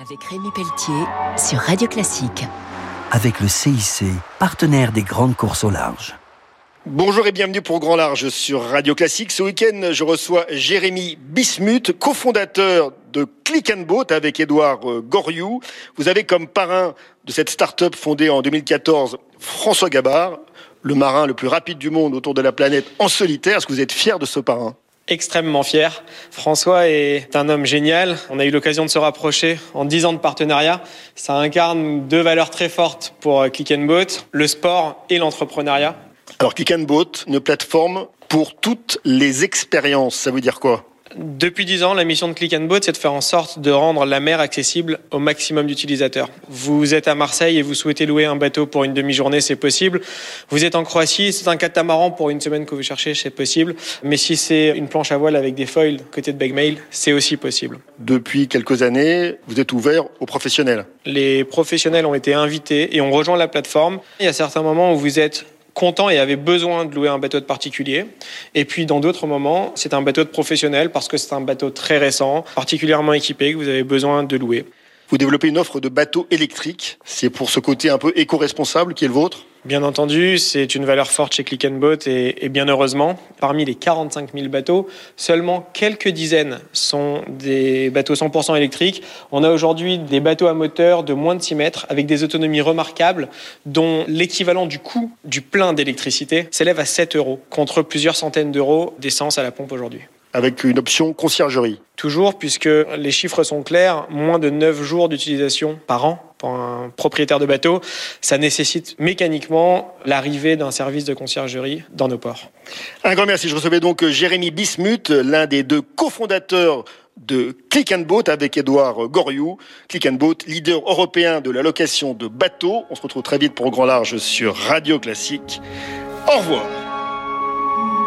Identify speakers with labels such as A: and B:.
A: avec Rémi Pelletier sur Radio Classique.
B: Avec le CIC, partenaire des grandes courses au large.
C: Bonjour et bienvenue pour Grand Large sur Radio Classique. Ce week-end, je reçois Jérémy Bismuth, cofondateur de Click and Boat avec Édouard euh, Goriou. Vous avez comme parrain de cette start-up fondée en 2014 François Gabard, le marin le plus rapide du monde autour de la planète en solitaire. Est-ce que vous êtes fier de ce parrain?
D: Extrêmement fier. François est un homme génial. On a eu l'occasion de se rapprocher en dix ans de partenariat. Ça incarne deux valeurs très fortes pour Click and Boat, le sport et l'entrepreneuriat.
C: Alors Click and Boat, une plateforme pour toutes les expériences, ça veut dire quoi?
D: Depuis dix ans, la mission de Click and Boat, c'est de faire en sorte de rendre la mer accessible au maximum d'utilisateurs. Vous êtes à Marseille et vous souhaitez louer un bateau pour une demi-journée, c'est possible. Vous êtes en Croatie, c'est un catamaran pour une semaine que vous cherchez, c'est possible. Mais si c'est une planche à voile avec des foils côté de Bagmail, c'est aussi possible.
C: Depuis quelques années, vous êtes ouvert aux professionnels.
D: Les professionnels ont été invités et ont rejoint la plateforme. Il y a certains moments où vous êtes content et avait besoin de louer un bateau de particulier. Et puis dans d'autres moments, c'est un bateau de professionnel parce que c'est un bateau très récent, particulièrement équipé, que vous avez besoin de louer.
C: Vous développez une offre de bateaux électriques. C'est pour ce côté un peu éco-responsable qui est le vôtre?
D: Bien entendu, c'est une valeur forte chez Click and Boat et, bien heureusement, parmi les 45 000 bateaux, seulement quelques dizaines sont des bateaux 100% électriques. On a aujourd'hui des bateaux à moteur de moins de 6 mètres avec des autonomies remarquables dont l'équivalent du coût du plein d'électricité s'élève à 7 euros contre plusieurs centaines d'euros d'essence à la pompe aujourd'hui
C: avec une option conciergerie.
D: Toujours, puisque les chiffres sont clairs, moins de 9 jours d'utilisation par an pour un propriétaire de bateau, ça nécessite mécaniquement l'arrivée d'un service de conciergerie dans nos ports.
C: Un grand merci. Je recevais donc Jérémy Bismuth, l'un des deux cofondateurs de Click and Boat avec Edouard Goriou. Click and Boat, leader européen de la location de bateaux. On se retrouve très vite pour Grand Large sur Radio Classique. Au revoir.